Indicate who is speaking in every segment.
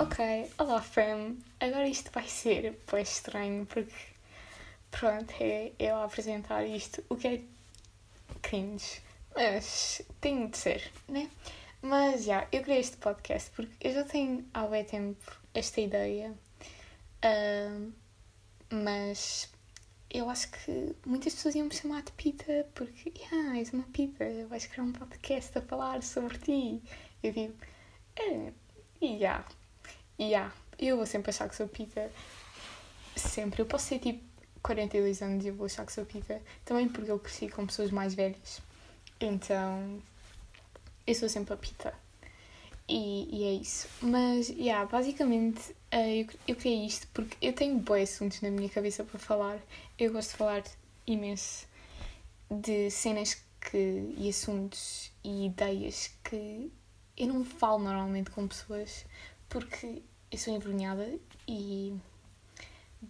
Speaker 1: Ok, olá fam. Agora isto vai ser bem estranho porque pronto, é eu a apresentar isto, o que é cringe. Mas tem de ser, né? Mas já, eu criei este podcast porque eu já tenho há bem tempo esta ideia. Uh, mas eu acho que muitas pessoas iam me chamar de Pita porque, ah, és uma Pita, vais criar um podcast a falar sobre ti. Eu digo, é, e já, já, eu vou sempre achar que sou Pita. Sempre. Eu posso ser tipo 42 anos e eu vou achar que sou Pita. Também porque eu cresci com pessoas mais velhas. Então, eu sou sempre a Pita. E, e é isso. Mas, yeah, basicamente, uh, eu, eu criei isto porque eu tenho bons assuntos na minha cabeça para falar. Eu gosto de falar imenso de cenas que, e assuntos e ideias que eu não falo normalmente com pessoas porque eu sou envergonhada e.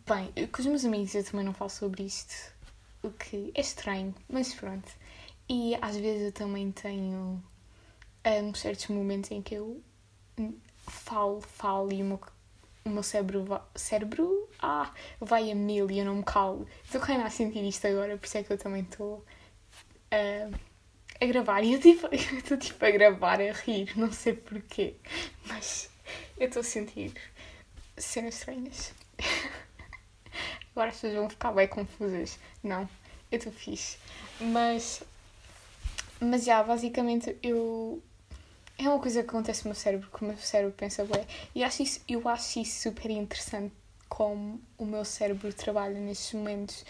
Speaker 1: Bem, com os meus amigos eu também não falo sobre isto, o que é estranho, mas pronto. E às vezes eu também tenho um, certos momentos em que eu falo, falo e o meu, o meu cérebro, vai, cérebro ah, vai a mil e eu não me calo. Estou querendo a sentir isto agora, por isso é que eu também estou uh, a gravar. E eu tipo, estou tipo a gravar, a rir, não sei porquê, mas eu estou a sentir cenas estranhas. Agora as pessoas vão ficar bem confusas. Não, eu estou fixe. Mas, mas já, basicamente eu é uma coisa que acontece no meu cérebro, que o meu cérebro pensa bem. E acho isso, eu acho isso super interessante como o meu cérebro trabalha nestes momentos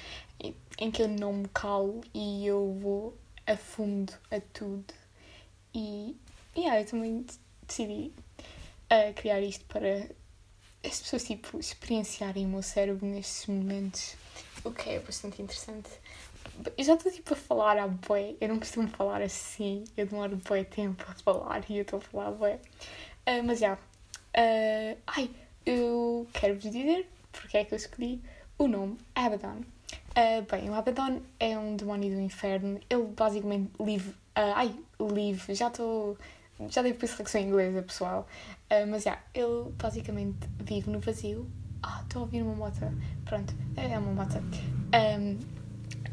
Speaker 1: em, que eu não me calo e eu vou a fundo a tudo. E yeah, eu também decidi uh, criar isto para as pessoas tipo, experienciarem o meu cérebro nestes momentos, o que é bastante interessante. Eu já estou tipo a falar a bué, eu não costumo falar assim, eu demoro bué tempo a falar e eu estou a falar bué. Uh, mas já, uh, ai, eu quero-vos dizer porque é que eu escolhi o nome Abaddon. Uh, bem, o Abaddon é um demónio do inferno, ele basicamente live, ai, live, já estou, já devo pensar que sou inglesa, pessoal, mas já, ele basicamente vive no vazio. Ah, estou a ouvir uma moto, pronto, é uma moto. Um,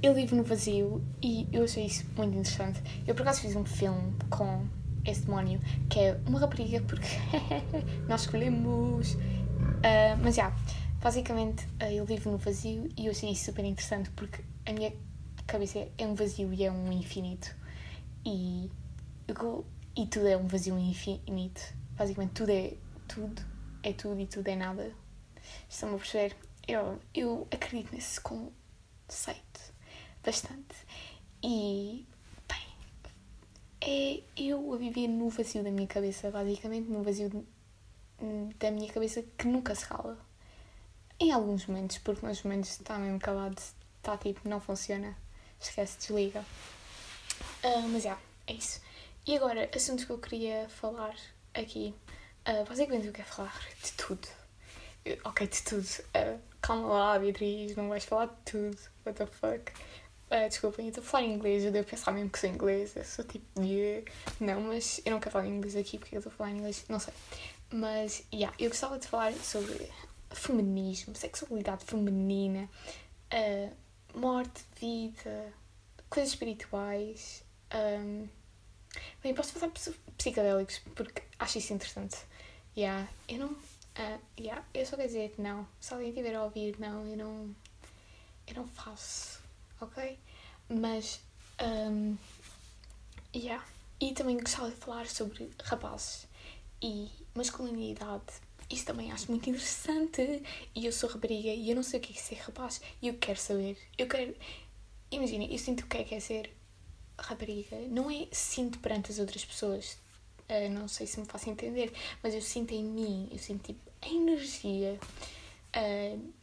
Speaker 1: ele vive no vazio e eu achei isso muito interessante. Eu por acaso fiz um filme com esse demónio que é uma rapariga porque nós escolhemos. Uh, mas já, basicamente uh, ele vive no vazio e eu achei isso super interessante porque a minha cabeça é um vazio e é um infinito. E, e tudo é um vazio infinito. Basicamente tudo é tudo, é tudo e tudo é nada. Estão a perceber? Eu, eu acredito nesse conceito bastante. E, bem, é eu a viver no vazio da minha cabeça, basicamente, no vazio da minha cabeça que nunca se cala. Em alguns momentos, porque nos momentos está mesmo calado, está tipo, não funciona, esquece, desliga. Uh, mas já, é isso. E agora, assuntos que eu queria falar aqui. Uh, basicamente eu quero falar de tudo. ok, de tudo. Uh, calma lá, Beatriz, não vais falar de tudo. What the fuck? Uh, desculpem, eu estou a falar em inglês, eu devo pensar mesmo que sou inglês, eu sou tipo, yeah. não, mas eu não quero falar inglês aqui porque eu estou a falar inglês, não sei. Mas, yeah, eu gostava de falar sobre feminismo, sexualidade feminina, uh, morte, vida, coisas espirituais. Um, bem, posso falar psicodélicos porque acho isso interessante. Yeah, eu não. Uh, yeah, eu só quero dizer que não. Se alguém estiver a ouvir, não, eu não. Eu não faço ok? Mas, um, yeah. E também gostava de falar sobre rapazes e masculinidade. Isso também acho muito interessante. E eu sou rapariga e eu não sei o que é ser rapaz. E eu quero saber. Eu quero. Imagina, eu sinto o que é que é ser rapariga. Não é sinto perante as outras pessoas. Uh, não sei se me faço entender. Mas eu sinto em mim. Eu sinto tipo a energia. Uh,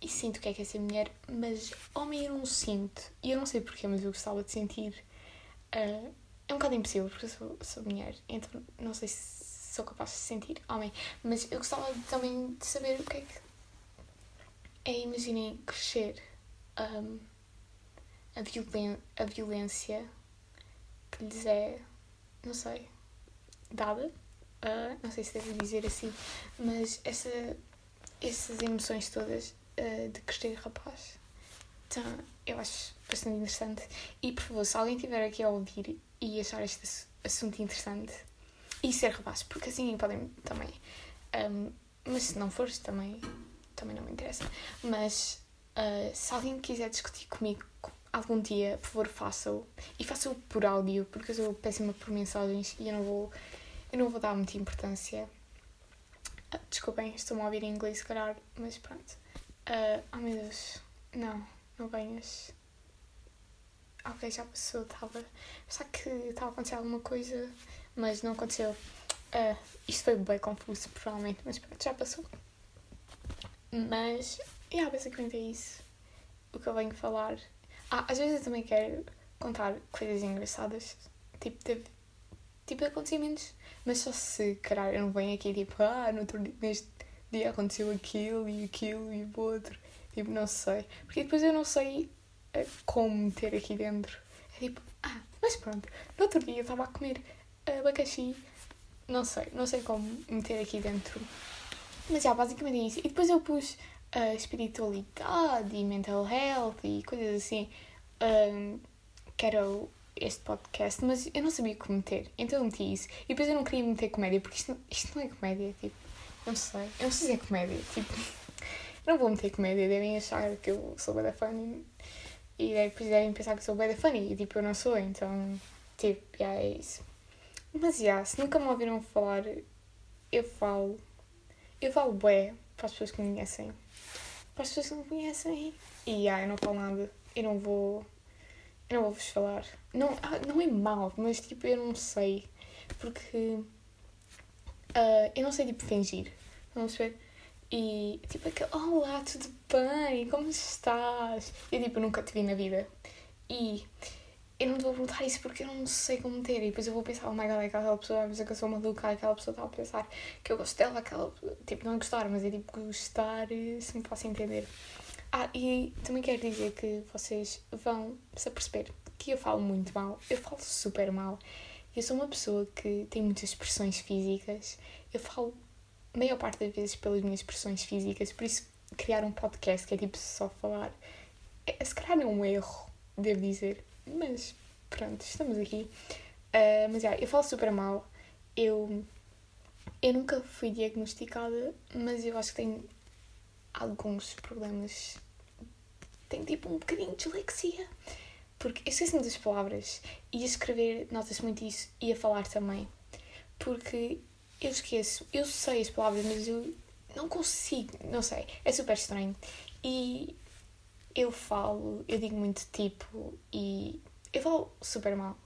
Speaker 1: e sinto o que é que é ser mulher, mas homem eu não sinto. E eu não sei porquê, mas eu gostava de sentir. Uh, é um bocado impossível porque eu sou, sou mulher, então não sei se sou capaz de sentir homem, mas eu gostava também de saber o que é que é, imaginem, crescer um, a, violen a violência que lhes é, não sei, dada uh, não sei se devo dizer assim, mas essa, essas emoções todas uh, de crescer rapaz. Então, eu acho bastante interessante. E, por favor, se alguém estiver aqui a ouvir e achar este assunto interessante, e ser rapaz, porque assim podem também. Um, mas se não fores, também, também não me interessa. Mas uh, se alguém quiser discutir comigo algum dia, por favor, faça-o. E faça-o por áudio, porque eu sou péssima por mensagens e eu não vou, eu não vou dar muita importância. Uh, desculpem, estou-me a ouvir em inglês, se calhar, mas pronto. Uh, oh meu Deus, não, não venhas. Ok, já passou, estava. Pensava que estava a acontecer alguma coisa, mas não aconteceu. Uh, isto foi bem confuso, provavelmente, mas pronto, já passou. Mas, yeah, basicamente é isso. O que eu venho falar. Ah, às vezes eu também quero contar coisas engraçadas, tipo, teve, tipo acontecimentos, mas só se, caralho, eu não venho aqui tipo, ah, no outro, neste dia aconteceu aquilo e aquilo e o outro. Tipo, não sei. Porque depois eu não sei eh, como meter aqui dentro. É tipo, ah, mas pronto, no outro dia eu estava a comer abacaxi, não sei, não sei como meter aqui dentro. Mas já, basicamente é isso. E depois eu pus uh, espiritualidade e mental health e coisas assim, um, que era este podcast, mas eu não sabia como meter, então eu meti isso. E depois eu não queria meter comédia, porque isto, isto não é comédia, tipo, não sei, eu não sei se é comédia, tipo, eu não vou meter comédia, devem achar que eu sou bada funny e depois devem pensar que sou bada funny e tipo, eu não sou, então, tipo, já é isso. Mas já, se nunca me ouviram falar, eu falo, eu falo bué para as pessoas que me conhecem, para as pessoas que me conhecem, e já, eu não falo nada, eu não vou, eu não vou vos falar. Não, ah, não é mal, mas tipo, eu não sei, porque uh, eu não sei tipo fingir, vamos ver. E tipo, aquele, olá, tudo bem? Como estás? Eu tipo, nunca te vi na vida. E eu não vou perguntar isso porque eu não sei como ter. E depois eu vou pensar, oh my god, aquela pessoa vai pensar que eu sou maluca, aquela pessoa está a pensar que eu gosto dela, aquela. Tipo, não é gostar, mas é tipo gostar, se me posso entender. Ah, e também quero dizer que vocês vão se aperceber que eu falo muito mal, eu falo super mal. Eu sou uma pessoa que tem muitas expressões físicas, eu falo a maior parte das vezes pelas minhas expressões físicas, por isso criar um podcast que é tipo só falar, é, se calhar é um erro, devo dizer, mas pronto, estamos aqui. Uh, mas yeah, eu falo super mal, eu, eu nunca fui diagnosticada, mas eu acho que tenho alguns problemas, tenho tipo um bocadinho de dislexia. Porque eu esqueço-me das palavras e a escrever nota-se muito isso e a falar também. Porque eu esqueço, eu sei as palavras, mas eu não consigo, não sei, é super estranho. E eu falo, eu digo muito tipo e eu falo super mal.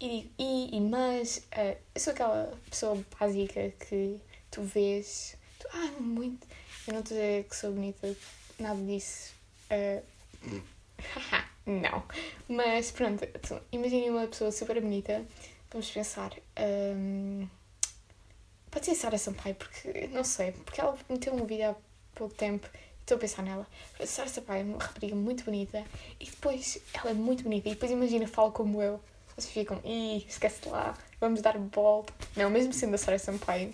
Speaker 1: E digo e, e mas, uh, eu sou aquela pessoa básica que tu vês, tu, ah, muito, eu não estou a dizer que sou bonita, nada disso. Uh, não. Mas pronto, imagine uma pessoa super bonita, vamos pensar. Um, Pode ser Sara Sampaio, porque não sei, porque ela meteu um vídeo há pouco tempo estou a pensar nela. Sara Sampaio é uma rapariga muito bonita e depois ela é muito bonita e depois imagina, fala como eu. Vocês ficam, ih, esquece lá, vamos dar volta. Não, mesmo sendo a Sara Sampaio,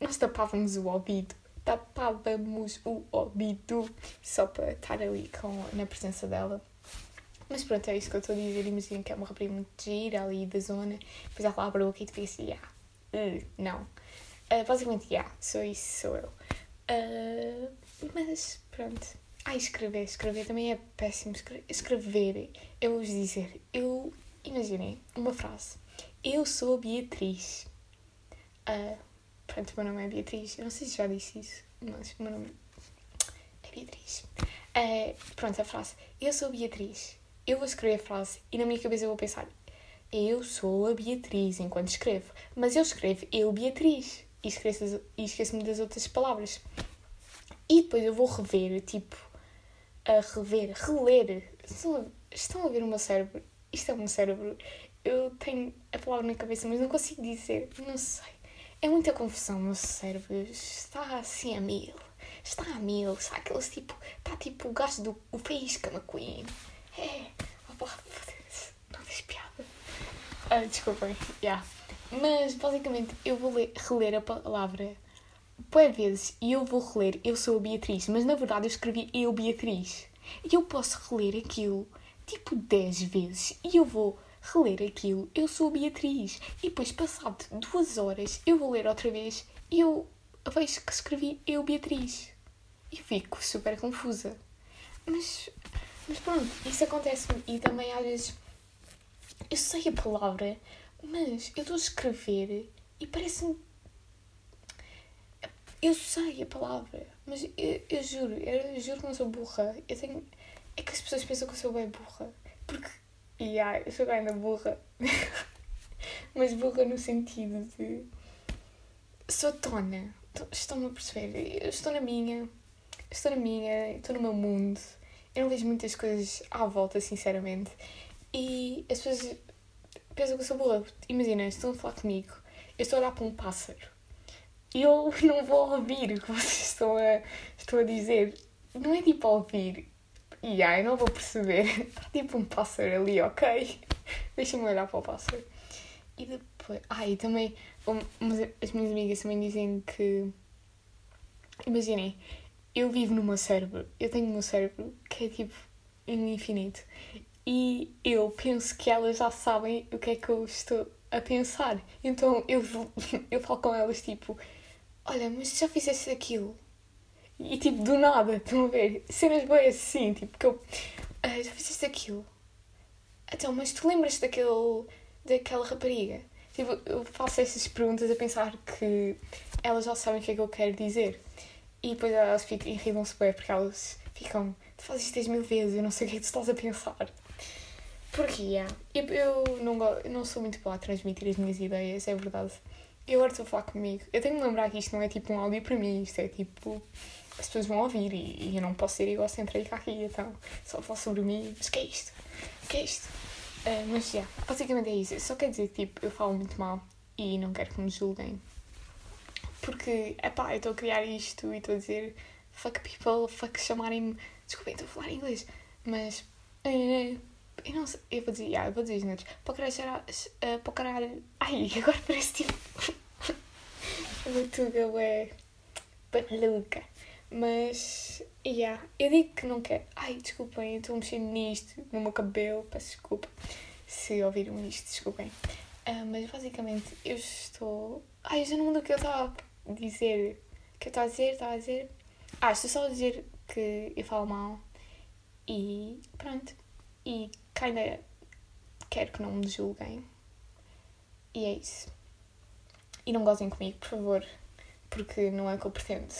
Speaker 1: nós tapávamos o ouvido. Tapávamos o ouvido só para estar ali com, na presença dela. Mas pronto, é isso que eu estou a dizer. Imagina que é uma rapariga muito gira ali da zona. Depois ela abre a boca e tu fica assim, ah, Uh, não. Uh, basicamente, yeah, sou isso, sou eu. Uh, mas, pronto. Ah, escrever, escrever também é péssimo. Escrever, eu vou dizer, eu imaginei uma frase. Eu sou Beatriz. Uh, pronto, meu nome é Beatriz. Eu não sei se já disse isso, mas meu nome é Beatriz. Uh, pronto, a frase. Eu sou Beatriz. Eu vou escrever a frase e na minha cabeça eu vou pensar, eu sou a Beatriz enquanto escrevo, mas eu escrevo eu Beatriz e esqueço-me esqueço das outras palavras. E depois eu vou rever, tipo, a rever, reler. Estão a, ver o meu cérebro? Isto é o meu cérebro. Eu tenho a palavra na cabeça, mas não consigo dizer. Não sei. É muita confusão o meu cérebro. Está assim a mil. Está a mil. Está aqueles tipo. Está tipo o gajo do o Faísca McQueen. É. Oh, não tens piada. Uh, desculpem, yeah. Mas basicamente eu vou ler, reler a palavra boas vezes e eu vou reler Eu sou a Beatriz, mas na verdade eu escrevi Eu Beatriz. E eu posso reler aquilo tipo 10 vezes e eu vou reler aquilo Eu sou a Beatriz. E depois, passado duas horas, eu vou ler outra vez e eu vejo que escrevi Eu Beatriz. E fico super confusa. Mas, mas pronto, isso acontece-me e também às vezes eu sei a palavra, mas eu estou a escrever e parece-me. Eu sei a palavra, mas eu, eu juro, eu, eu, juro que não sou burra. Eu tenho. É que as pessoas pensam que eu sou bem burra. Porque. E yeah, eu sou bem burra. mas burra no sentido de. Sou tona. Estão-me a perceber? Eu estou na minha. Estou na minha, estou no meu mundo. Eu não vejo muitas coisas à volta, sinceramente. E as pessoas pensam que eu sou burra. Imagina, estão a falar comigo, eu estou a olhar para um pássaro eu não vou ouvir o que vocês estão a, estão a dizer. Não é tipo ouvir. E eu não vou perceber. Está tipo um pássaro ali, ok? Deixa-me olhar para o pássaro. E depois. Ah, e também. as minhas amigas também dizem que. Imaginem, eu vivo no meu cérebro. Eu tenho o meu cérebro que é tipo infinito e eu penso que elas já sabem o que é que eu estou a pensar. Então eu, eu falo com elas tipo: Olha, mas já fizeste aquilo? E tipo, do nada, estão a ver? Cenas bem assim, tipo, que eu. Ah, já fizeste aquilo? Então, mas tu lembras daquele, daquela rapariga? Tipo, eu faço essas perguntas a pensar que elas já sabem o que é que eu quero dizer. E depois elas ficam, irritam-se bem porque elas ficam, tu fazes isto 10 mil vezes, eu não sei o que é que tu estás a pensar. Porque, yeah, eu, eu não, não sou muito boa a transmitir as minhas ideias, é verdade. Eu agora estou a falar comigo. Eu tenho que lembrar que isto não é tipo um áudio para mim, isto é tipo. As pessoas vão ouvir e, e eu não posso ser egocêntrica aqui, então só falo sobre mim. Mas que é isto? Que é isto? Uh, mas, já, yeah, basicamente é isso. Só quer dizer que tipo, eu falo muito mal e não quero que me julguem. Porque, epá, eu estou a criar isto e estou a dizer fuck people, fuck chamarem-me. Desculpem, estou a falar inglês. Mas. Uh, eu não sei. Eu vou dizer. Yeah, eu vou dizer genéritos. Para o caralho. Uh, para o caralho. Ai, agora parece tipo. Tuga é. Maluca. Mas. Yeah, eu digo que não quero. Ai, desculpem, estou a mexer nisto, no meu cabelo. Peço desculpa se ouviram isto, desculpem. Uh, mas basicamente eu estou. Ai, eu já não lembro o que eu estava a dizer. O que eu estava a dizer? Estava a dizer. Ah, estou só a dizer que eu falo mal. E pronto. E kinda quero que não me julguem. E é isso. E não gozem comigo, por favor. Porque não é o que eu pretendo.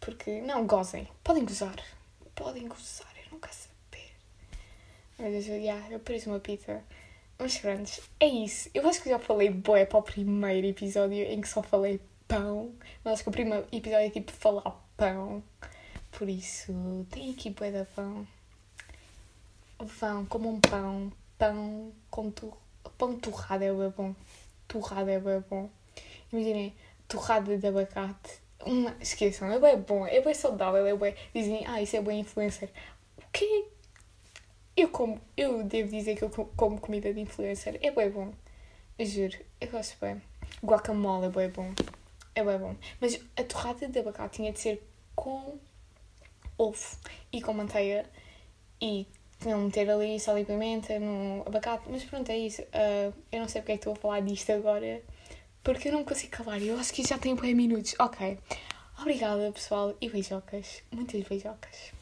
Speaker 1: Porque, não, gozem. Podem gozar. Podem gozar, eu não quero saber. Deus, eu, yeah, eu pareço uma pizza. Mas pronto, é isso. Eu acho que já falei boé para o primeiro episódio em que só falei pão. Mas acho que o primeiro episódio é tipo falar pão. Por isso, tem aqui boé da pão vão como um pão, pão com tu, pão torrado é bem bom. Torrado é bem bom. Imaginem, torrada de abacate. Uma, esqueçam, é bem bom, é bem saudável, é bem. Dizem, ah, isso é bem influencer. O quê? Eu como, eu devo dizer que eu como comida de influencer. É bem bom. Eu juro, eu gosto bem. Guacamole é bem bom. É bem bom. Mas a torrada de abacate tinha de ser com ovo e com manteiga e não meter ali sal e pimenta no abacate, mas pronto, é isso. Uh, eu não sei porque é que estou a falar disto agora, porque eu não consigo calar. Eu acho que já tem bem minutos. Ok. Obrigada, pessoal, e beijocas. Muitas beijocas.